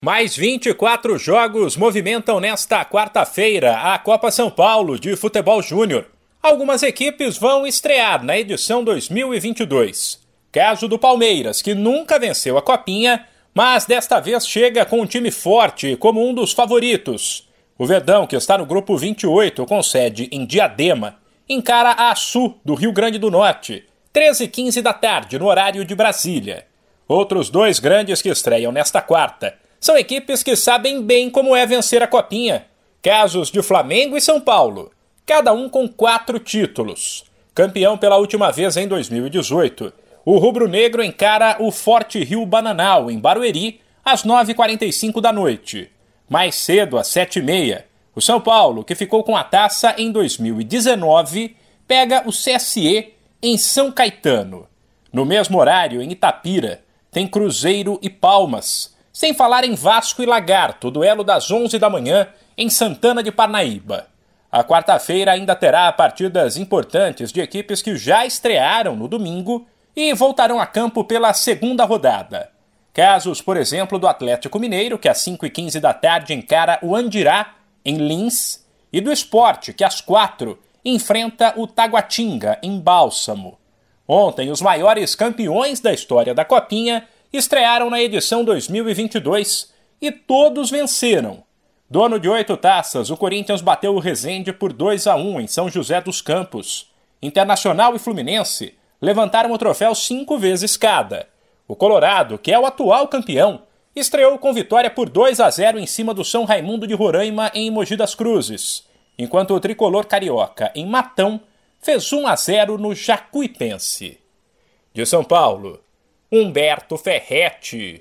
Mais 24 jogos movimentam nesta quarta-feira a Copa São Paulo de Futebol Júnior. Algumas equipes vão estrear na edição 2022. Caso do Palmeiras, que nunca venceu a Copinha, mas desta vez chega com um time forte como um dos favoritos. O Verdão, que está no grupo 28, com sede em Diadema, encara a Sul do Rio Grande do Norte, 13h15 da tarde, no horário de Brasília. Outros dois grandes que estreiam nesta quarta são equipes que sabem bem como é vencer a Copinha. Casos de Flamengo e São Paulo, cada um com quatro títulos. Campeão pela última vez em 2018, o rubro-negro encara o Forte Rio Bananal, em Barueri, às 9h45 da noite. Mais cedo, às 7h30, o São Paulo, que ficou com a taça em 2019, pega o CSE em São Caetano. No mesmo horário, em Itapira, tem Cruzeiro e Palmas sem falar em Vasco e Lagarto, duelo das 11 da manhã em Santana de Parnaíba. A quarta-feira ainda terá partidas importantes de equipes que já estrearam no domingo e voltarão a campo pela segunda rodada. Casos, por exemplo, do Atlético Mineiro, que às 5h15 da tarde encara o Andirá, em Lins, e do Esporte, que às 4 enfrenta o Taguatinga, em Bálsamo. Ontem, os maiores campeões da história da Copinha estrearam na edição 2022 e todos venceram. Dono de oito taças, o Corinthians bateu o Resende por 2 a 1 em São José dos Campos. Internacional e Fluminense levantaram o troféu cinco vezes cada. O Colorado, que é o atual campeão, estreou com vitória por 2 a 0 em cima do São Raimundo de Roraima em Mogi das Cruzes, enquanto o tricolor carioca em Matão fez 1 a 0 no Jacuipense. De São Paulo, Humberto Ferretti.